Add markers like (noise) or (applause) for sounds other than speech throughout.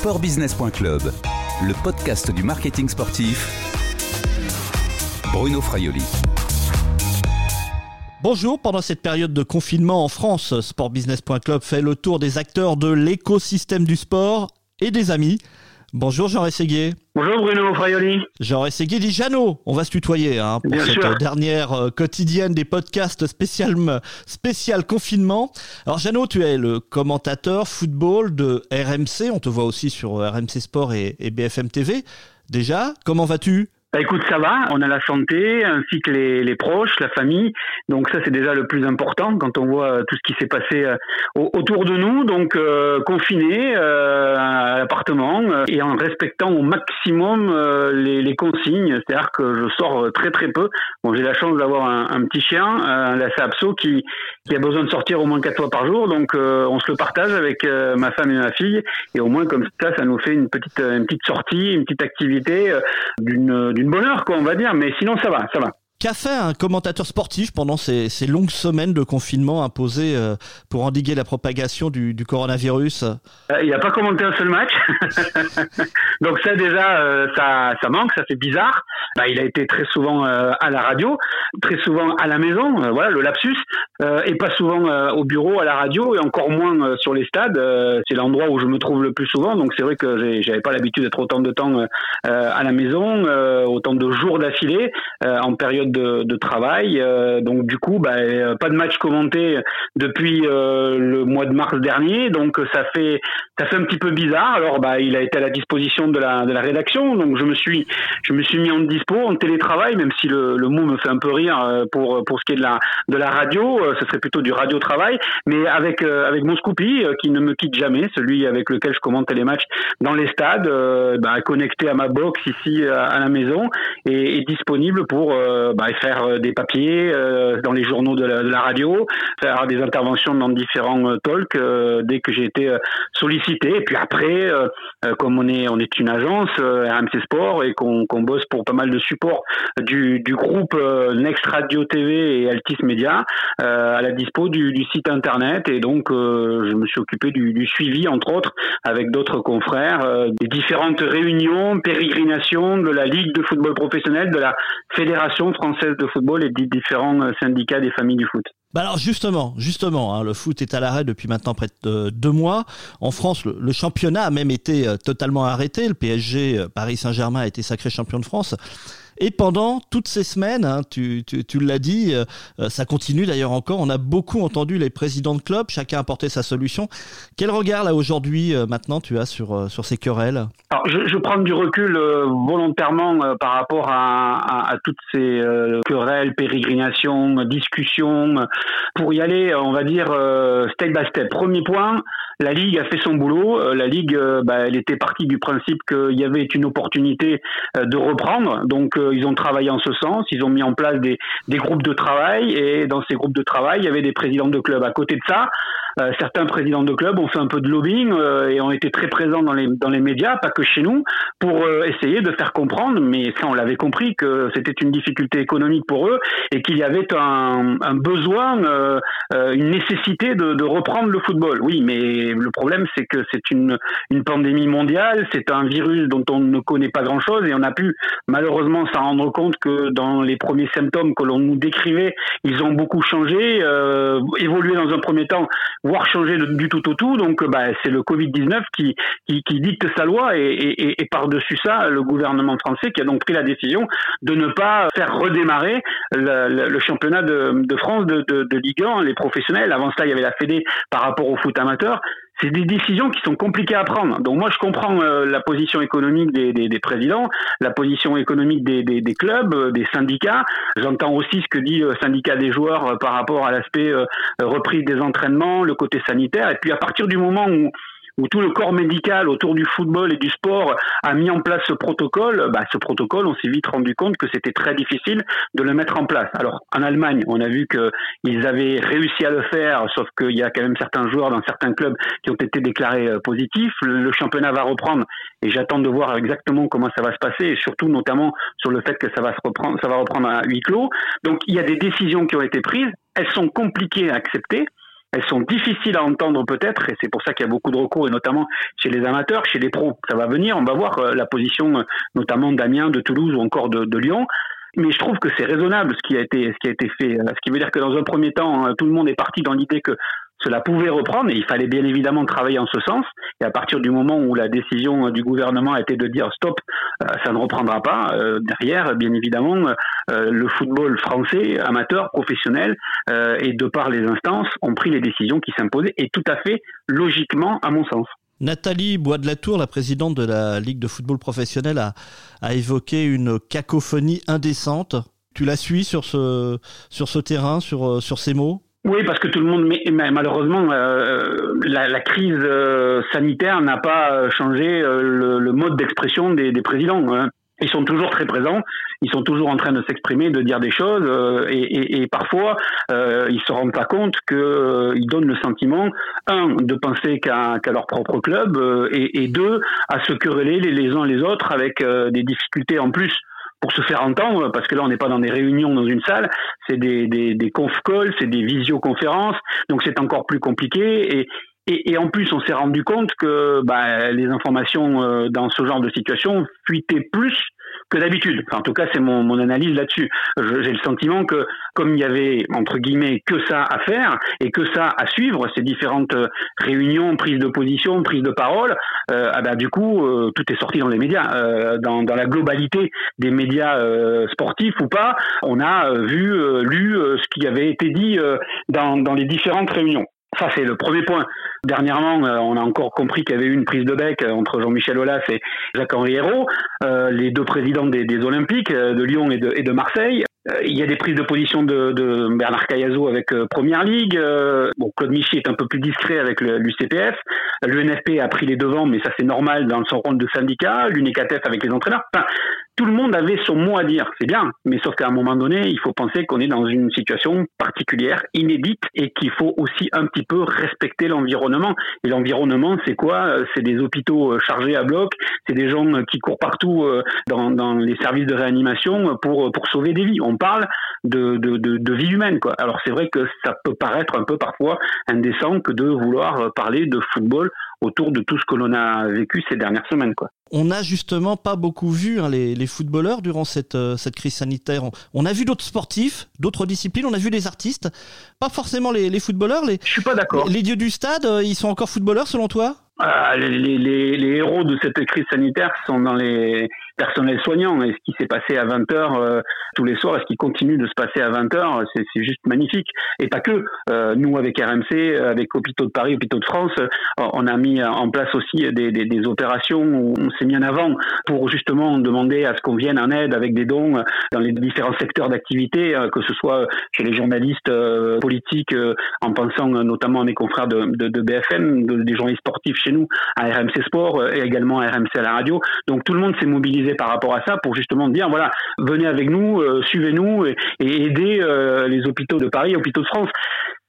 Sportbusiness.club, le podcast du marketing sportif. Bruno Fraioli. Bonjour, pendant cette période de confinement en France, Sportbusiness.club fait le tour des acteurs de l'écosystème du sport et des amis. Bonjour Jean Rességuier. Bonjour Bruno Fraioli. Jean Rességuier dit Jeannot. On va se tutoyer hein, pour cette dernière euh, quotidienne des podcasts spécial, spécial confinement. Alors Jeannot, tu es le commentateur football de RMC. On te voit aussi sur RMC Sport et BFM TV. Déjà, comment vas-tu? Bah, écoute, ça va, on a la santé, ainsi que les, les proches, la famille. Donc ça, c'est déjà le plus important quand on voit euh, tout ce qui s'est passé euh, autour de nous. Donc euh, confiné euh, à l'appartement et en respectant au maximum les, les, consignes. C'est-à-dire que je sors très très peu. Bon, j'ai la chance d'avoir un, un, petit chien, un Lhasa Apso, qui, qui a besoin de sortir au moins quatre fois par jour. Donc on se le partage avec ma femme et ma fille. Et au moins comme ça, ça nous fait une petite, une petite sortie, une petite activité d'une une bonheur, quoi, on va dire. Mais sinon, ça va, ça va. Qu'a fait un commentateur sportif pendant ces, ces longues semaines de confinement imposées euh, pour endiguer la propagation du, du coronavirus? Euh, Il n'a pas commenté un seul match. (laughs) Donc ça déjà, euh, ça, ça manque, ça fait bizarre. Bah, il a été très souvent à la radio, très souvent à la maison, voilà le lapsus, et pas souvent au bureau, à la radio, et encore moins sur les stades. c'est l'endroit où je me trouve le plus souvent. Donc c'est vrai que j'avais pas l'habitude d'être autant de temps à la maison, autant de jours d'affilée en période de, travail. Euh, donc du coup, bah, euh, pas de match commenté depuis euh, le mois de mars dernier. Donc ça fait ça fait un petit peu bizarre. Alors bah, il a été à la disposition de la, de la rédaction. Donc je me suis je me suis mis en dispo en télétravail, même si le, le mot me fait un peu rire pour pour ce qui est de la de la radio. Ce serait plutôt du radio travail, mais avec avec mon Scoopy qui ne me quitte jamais, celui avec lequel je commente les matchs dans les stades, bah, connecté à ma box ici à la maison et, et disponible pour bah, faire euh, des papiers euh, dans les journaux de la, radio, faire des interventions dans différents euh, talks dès que j'ai été sollicité. Et puis après, comme on est on est une agence RMC Sport et qu'on bosse pour pas mal de supports du, groupe Next Radio TV et Altis Media à la dispo du, du, site internet et donc je me suis occupé du, du suivi entre autres avec d'autres confrères des différentes réunions, pérégrinations de la Ligue de football professionnel, de la Fédération française française de football et des différents euh, syndicats des familles du foot. Bah alors justement, justement, hein, le foot est à l'arrêt depuis maintenant près de deux mois. En France, le, championnat a même été euh, totalement arrêté. Le PSG, euh, Paris Saint-Germain, a été sacré champion de France. Et pendant toutes ces semaines, hein, tu, tu, tu l'as dit, euh, ça continue d'ailleurs encore. On a beaucoup entendu les présidents de clubs, chacun apporter sa solution. Quel regard là aujourd'hui, euh, maintenant, tu as sur euh, sur ces querelles? Alors, je, je prends du recul volontairement par rapport à, à, toutes ces querelles, pérégrinations, discussions, pour y aller, on va dire step by step. Premier point, la Ligue a fait son boulot. Euh, la Ligue, euh, bah, elle était partie du principe qu'il y avait une opportunité euh, de reprendre. Donc, ils ont travaillé en ce sens. Ils ont mis en place des, groupes de travail. Et dans ces groupes de travail, il y avait des présidents de clubs. À côté de ça, euh, certains présidents de clubs ont fait un peu de lobbying euh, et ont été très présents dans les, médias, pas que chez nous, pour euh, essayer de faire comprendre, mais ça on l'avait compris, que c'était une difficulté économique pour eux et qu'il y avait un, besoin, une nécessité de, de, reprendre le football. Oui, mais le problème c'est que c'est une, une pandémie mondiale, c'est un virus dont on ne connaît pas grand-chose et on a pu malheureusement s'en rendre compte que dans les premiers symptômes que l'on nous décrivait, ils ont beaucoup changé, euh, évolué dans un premier temps voire changer du tout au tout. Donc, bah, c'est le Covid-19 qui, qui, qui, dicte sa loi et, et, et par-dessus ça, le gouvernement français qui a donc pris la décision de ne pas faire redémarrer le, le championnat de, de France de, de, Ligue 1, les professionnels. Avant cela, il y avait la Fédé par rapport au foot amateur c'est des décisions qui sont compliquées à prendre. Donc moi, je comprends euh, la position économique des, des, présidents, la position économique des, des clubs, euh, des syndicats. J'entends aussi ce que dit le syndicat des joueurs euh, par rapport à l'aspect reprise des entraînements, le côté sanitaire. Et puis à partir du moment où où tout le corps médical autour du football et du sport a mis en place ce protocole, bah, ce protocole, on s'est vite rendu compte que c'était très difficile de le mettre en place. Alors, en Allemagne, on a vu qu'ils avaient réussi à le faire, sauf qu'il y a quand même certains joueurs dans certains clubs qui ont été déclarés euh, positifs. Le, championnat va reprendre et j'attends de voir exactement comment ça va se passer et surtout notamment sur le fait que ça va se reprendre, ça va reprendre à huis clos. Donc, il y a des décisions qui ont été prises. Elles sont compliquées à accepter elles sont difficiles à entendre peut-être, et c'est pour ça qu'il y a beaucoup de recours, et notamment chez les amateurs, chez les pros. Ça va venir, on va voir euh, la position euh, notamment d'Amiens, de Toulouse ou encore de, Lyon. Mais je trouve que c'est raisonnable ce qui a été ce qui a été fait. Euh, ce qui veut dire que dans un premier temps, tout le monde est parti dans l'idée que cela pouvait reprendre et il fallait bien évidemment travailler en ce sens. Et à partir du moment où la décision du gouvernement été de dire stop, euh, ça ne reprendra pas, euh, derrière, bien évidemment, euh, le football français, amateur, professionnel, et de par les instances, ont pris les décisions qui s'imposaient et tout à fait logiquement, à mon sens. Nathalie Bois de la Tour, la présidente de la Ligue de football professionnel, a, a évoqué une cacophonie indécente. Tu la suis sur ce, sur ce terrain, sur, sur ces mots? Oui, parce que tout le monde, mais, malheureusement, euh, la, la, crise euh, sanitaire n'a pas euh, changé le, le, mode d'expression des, des, présidents. Hein. Ils sont toujours très présents, ils sont toujours en train de s'exprimer, de dire des choses, et, et, et, parfois euh, ils se rendent pas compte qu'ils donnent le sentiment, un, de penser qu'à leur propre club, et, et, deux, à se quereller les, les uns les autres avec des difficultés en plus pour se faire entendre, parce que là on n'est pas dans des réunions dans une salle, c'est des, des, conf calls, c'est des visioconférences, donc c'est encore plus compliqué et, et, et, en plus, on s'est rendu compte que bah, les informations euh, dans ce genre de situation fuitaient plus que d'habitude. Enfin, en tout cas, c'est mon, mon analyse là-dessus. J'ai le sentiment que, comme il y avait entre guillemets que ça à faire et que ça à suivre, ces différentes euh, réunions, prises de position, prises de parole, euh, ah ben, du coup, euh, tout est sorti dans les médias, euh, dans, dans, la globalité des médias euh, sportifs ou pas. On a vu, lu ce qui avait été dit dans, dans les différentes réunions. Ça, c'est le premier point. Dernièrement, euh, on a encore compris qu'il y avait eu une prise de bec euh, entre Jean-Michel Aulas et Jacques-Henri Hérault, euh, les deux présidents des, Olympiques de Lyon et de, Marseille. Il y a des prises de position de, Bernard Cayazo avec Première Ligue. bon, Claude Michi est un peu plus discret avec l'UCPF. L'UNFP a pris les devants, mais ça c'est normal dans son rôle de syndicat. L'UNECATF avec les entraîneurs. Tout le monde avait son mot à dire, c'est bien, mais sauf qu'à un moment donné, il faut penser qu'on est dans une situation particulière, inédite, et qu'il faut aussi un petit peu respecter l'environnement. Et l'environnement, c'est quoi? Euh, C'est des hôpitaux euh, chargés à bloc, c'est des gens euh, qui courent partout dans, les services de réanimation pour, sauver des vies. On parle de, de vie humaine. Quoi. Alors c'est vrai que ça peut paraître un peu parfois indécent que de vouloir parler de football autour de tout ce que l'on a vécu ces dernières semaines. Quoi. On n'a justement pas beaucoup vu hein, les, les, footballeurs durant cette, euh, cette crise sanitaire. On a vu d'autres sportifs, d'autres disciplines, on a vu des artistes, pas forcément les, les footballeurs. Les, Je suis pas d'accord. Les, les dieux du stade, euh, ils sont encore footballeurs selon toi? Ah, les, les, les, héros de cette crise sanitaire sont dans les personnels soignants. Et ce qui s'est passé à 20h euh, tous les soirs et ce qui continue de se passer à 20h, c'est juste magnifique. Et pas que. Euh, nous, avec RMC, avec Hôpitaux de Paris, Hôpitaux de France, on a mis en place aussi des, opérations où on s'est mis en avant pour justement demander à ce qu'on vienne en aide avec des dons dans les différents secteurs d'activité, euh, que ce soit chez les journalistes euh, politiques, en pensant notamment à mes confrères de, BFM, de, des journalistes sportifs chez nous, à RMC Sport et également à RMC à la radio. Donc tout le monde s'est mobilisé par rapport à ça pour justement dire voilà, venez avec nous, euh, suivez-nous et, aider euh, les hôpitaux de Paris, hôpitaux de France.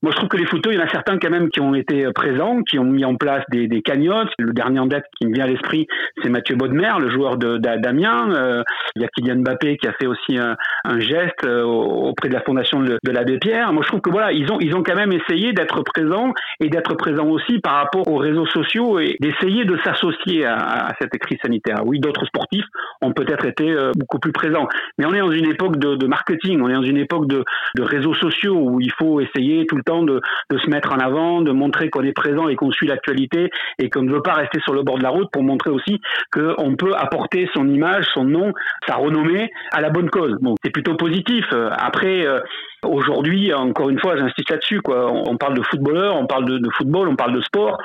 Moi, je trouve que les photos, il y en a certains quand même qui ont été euh, présents, qui ont mis en place des, des cagnottes. Le dernier en date qui me vient à l'esprit, c'est Mathieu Baudemer, le joueur d'Amiens. Euh, il y a Kylian Mbappé qui a fait aussi un, geste euh, auprès de la fondation de, l'abbé Pierre. Moi, je trouve que voilà, ils ont ils ont quand même essayé d'être présents et d'être présents aussi par rapport aux réseaux sociaux et d'essayer de s'associer à, à, cette crise sanitaire. Oui, d'autres sportifs ont peut-être été beaucoup plus présents, mais on est dans une époque de, de marketing, on est dans une époque de, de réseaux sociaux où il faut essayer tout le de, de se mettre en avant, de montrer qu'on est présent et qu'on suit l'actualité et qu'on ne veut pas rester sur le bord de la route pour montrer aussi qu'on peut apporter son image, son nom, sa renommée à la bonne cause. Bon, c'est plutôt positif. Après, euh, aujourd'hui, encore une fois, j'insiste là-dessus, quoi. On parle de footballeurs, on parle de, de football, on parle de sport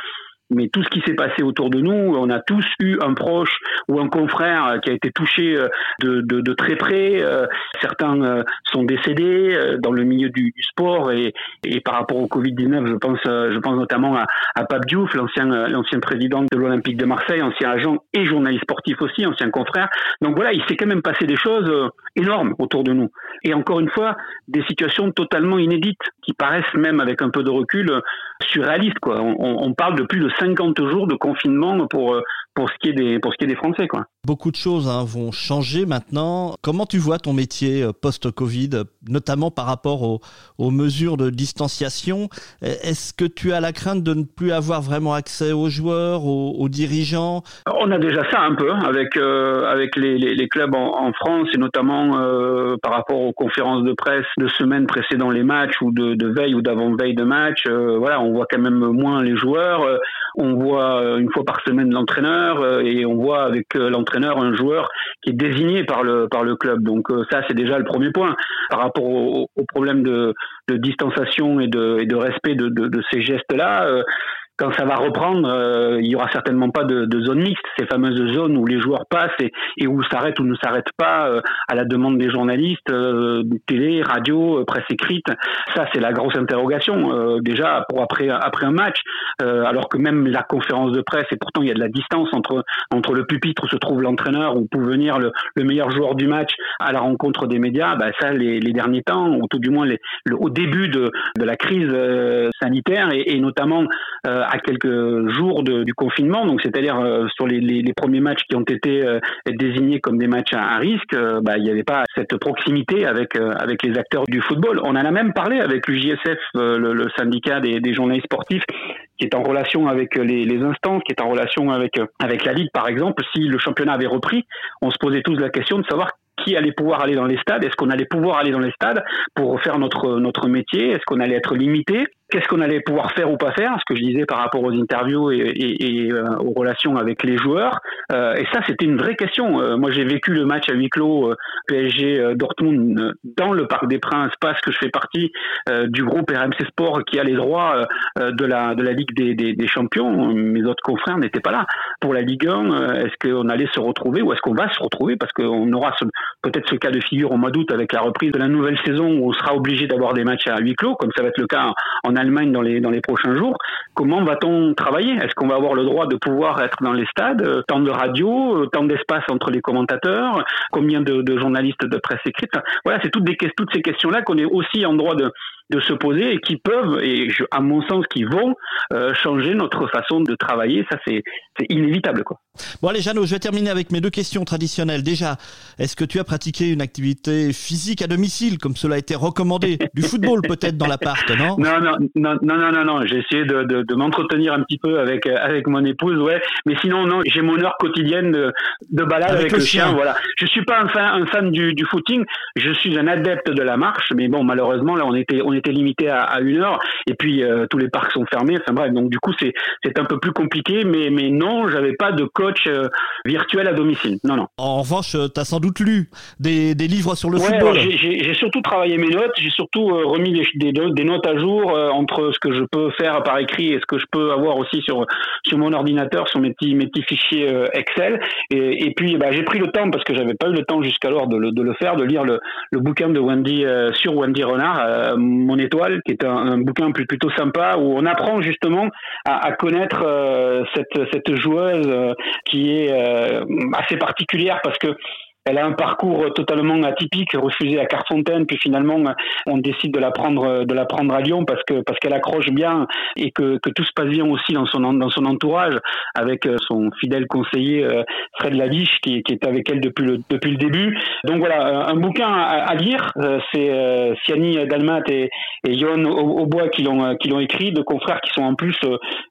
mais tout ce qui s'est passé autour de nous, on a tous eu un proche ou un confrère qui a été touché euh, de, très près. Euh, certains euh, sont décédés dans le milieu du, sport et, et, par rapport au Covid-19, je pense, je pense notamment à, à Pape Diouf, l'ancien, l'ancien président de l'Olympique de Marseille, ancien agent et journaliste sportif aussi, ancien confrère. Donc voilà, il s'est quand même passé des choses énormes autour de nous. Et encore une fois, des situations totalement inédites qui paraissent même avec un peu de recul surréalistes. Quoi. On, on parle de plus de 50 jours de confinement pour, pour ce qui est des pour ce qui est des Français quoi. Beaucoup de choses hein, vont changer maintenant. Comment tu vois ton métier euh, post-Covid, notamment par rapport aux, aux, mesures de distanciation? Est-ce que tu as la crainte de ne plus avoir vraiment accès aux joueurs, aux, aux dirigeants? On a déjà ça un peu hein, avec euh, avec les, les, les, clubs en, en, France et notamment euh, par rapport aux conférences de presse de semaines précédant les matchs ou de, de veille ou d'avant-veille de match. Euh, voilà, on voit quand même moins les joueurs. On voit une fois par semaine l'entraîneur et on voit avec l'entraîneur un joueur qui est désigné par le par le club. Donc euh, ça c'est déjà le premier point par rapport au, problème de, distanciation et de, de respect de, de, ces gestes là. Euh, quand ça va reprendre, euh, il y aura certainement pas de, de, zone mixte, ces fameuses zones où les joueurs passent et, et où s'arrêtent ou ne s'arrêtent pas euh, à la demande des journalistes, euh, télé, radio, euh, presse écrite. Ça, c'est la grosse interrogation déjà pour après après un match, alors que même la conférence de presse et pourtant il y a de la distance entre entre le pupitre où se trouve l'entraîneur où peut venir le, le, meilleur joueur du match à la rencontre des médias. Bah, ça, les, les derniers temps, ou tout du moins les, le, au début de, de la crise sanitaire et, et notamment à quelques jours de, du confinement, donc c'est-à-dire euh, sur les, les, les, premiers matchs qui ont été euh, désignés comme des matchs à, risque, euh, bah, il n'y avait pas cette proximité avec avec les acteurs du football. On en a même parlé avec l'UJSF, le, le, syndicat des, des, journalistes sportifs, qui est en relation avec les, les, instances, qui est en relation avec avec la ligue, par exemple. Si le championnat avait repris, on se posait tous la question de savoir qui allait pouvoir aller dans les stades Est-ce qu'on allait pouvoir aller dans les stades pour faire notre notre métier? Est-ce qu'on allait être limité? Qu'est-ce qu'on allait pouvoir faire ou pas faire Ce que je disais par rapport aux interviews et, euh, aux relations avec les joueurs. Euh, et ça, c'était une vraie question. Euh, moi, j'ai vécu le match à huis clos PSG Dortmund dans le Parc des Princes parce que je fais partie du groupe RMC Sport qui a les droits de la de la Ligue des, Champions. Mes autres confrères n'étaient pas là pour la Ligue 1. Est-ce qu'on allait se retrouver ou est-ce qu'on va se retrouver? Parce qu'on aura peut-être ce cas de figure au mois d'août avec la reprise de la nouvelle saison où on sera obligé d'avoir des matchs à huis clos, comme ça va être le cas en, Allemagne dans les, dans les prochains jours. Comment va-t-on travailler? Est-ce qu'on va avoir le droit de pouvoir être dans les stades euh, Tant de radio, euh, tant d'espace entre les commentateurs Combien de, journalistes de presse écrite? Voilà, c'est toutes, toutes ces questions-là qu'on est aussi en droit de, de se poser et qui peuvent, et je, à mon sens, qui vont euh, changer notre façon de travailler. Ça, c'est inévitable. Quoi. Bon, allez, Jeannot, je vais terminer avec mes deux questions traditionnelles. Déjà, est-ce que tu as pratiqué une activité physique à domicile, comme cela a été recommandé Du football, peut-être, dans l'appart, non? Non, non Non, non, non, non, non. J'ai essayé de, de, de m'entretenir un petit peu avec, avec mon épouse, ouais. Mais sinon, non, j'ai mon heure quotidienne de, de balade avec, le, chien. Voilà. Je suis pas un fan, un fan du, du footing. Je suis un adepte de la marche, mais bon, malheureusement, là, on était, on était limité à, à une heure, et puis euh, tous les parcs sont fermés. Enfin bref, donc du coup, c'est c'est un peu plus compliqué, mais mais non, j'avais pas de coach euh, virtuel à domicile. Non, non. En revanche, euh, tu as sans doute lu des, des livres sur le football. J'ai surtout travaillé mes notes, j'ai surtout remis des, des, des, notes à jour entre ce que je peux faire par écrit et ce que je peux avoir aussi sur sur mon ordinateur, sur mes petits mes petits fichiers Excel. Et, et puis, bah, j'ai pris le temps parce que j'avais pas eu le temps jusqu'alors de le, de le faire, de lire le, le bouquin de Wendy sur Wendy Renard, mon étoile, qui est un, bouquin plutôt sympa où on apprend justement à, à connaître euh, cette, cette joueuse euh, qui est euh, assez particulière parce que elle a un parcours totalement atypique, refusé à Carfontaine, puis finalement on décide de la prendre, de la prendre à Lyon parce que parce qu'elle accroche bien et que, que tout se passe bien aussi dans son dans son entourage avec euh, son fidèle conseiller euh, Fred Laviche qui, qui est avec elle depuis le depuis le début. Donc voilà, un bouquin à, à lire, euh, c'est Siani Dalmat et, et Aubois qui l'ont qui l'ont écrit, deux confrères qui sont en plus,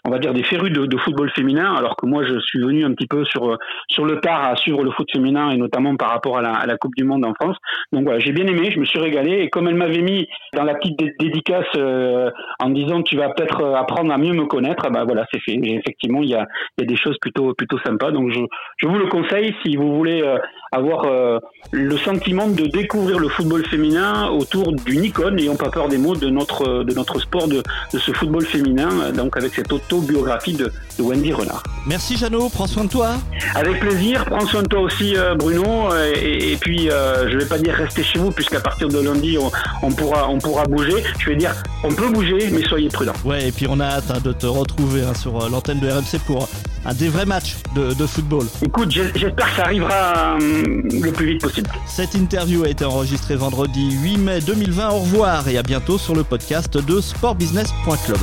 on va dire des férus de, de, football féminin, alors que moi je suis venu un petit peu sur sur le tard à suivre le foot féminin et notamment par rapport à la, à la, Coupe du Monde en France. Donc voilà, j'ai bien aimé, je me suis régalé. Et comme elle m'avait mis dans la petite dédicace euh, en disant tu vas peut-être euh, apprendre à mieux me connaître, bah voilà, c'est fait. Et effectivement, il y a, il y a des choses plutôt plutôt sympas. Donc je, je vous le conseille si vous voulez euh, avoir euh, le sentiment de découvrir le football féminin autour d'une icône, n'ayons pas peur des mots, de notre de notre sport de, de ce football féminin. Donc avec cette autobiographie de, de Wendy Renard. Merci Jeannot, prends soin de toi. Avec plaisir, prends soin de toi aussi Bruno et, et, puis euh, je vais pas dire rester chez vous puisqu'à partir de lundi on, on, pourra on pourra bouger. Je vais dire on peut bouger mais soyez prudents. Ouais et puis on a hâte hein, de te retrouver hein, sur euh, l'antenne de RMC pour un des vrais matchs de, de football. Écoute j'espère que ça arrivera le plus vite possible. Cette interview a été enregistrée vendredi 8 mai 2020. Au revoir et à bientôt sur le podcast de sportbusiness.club.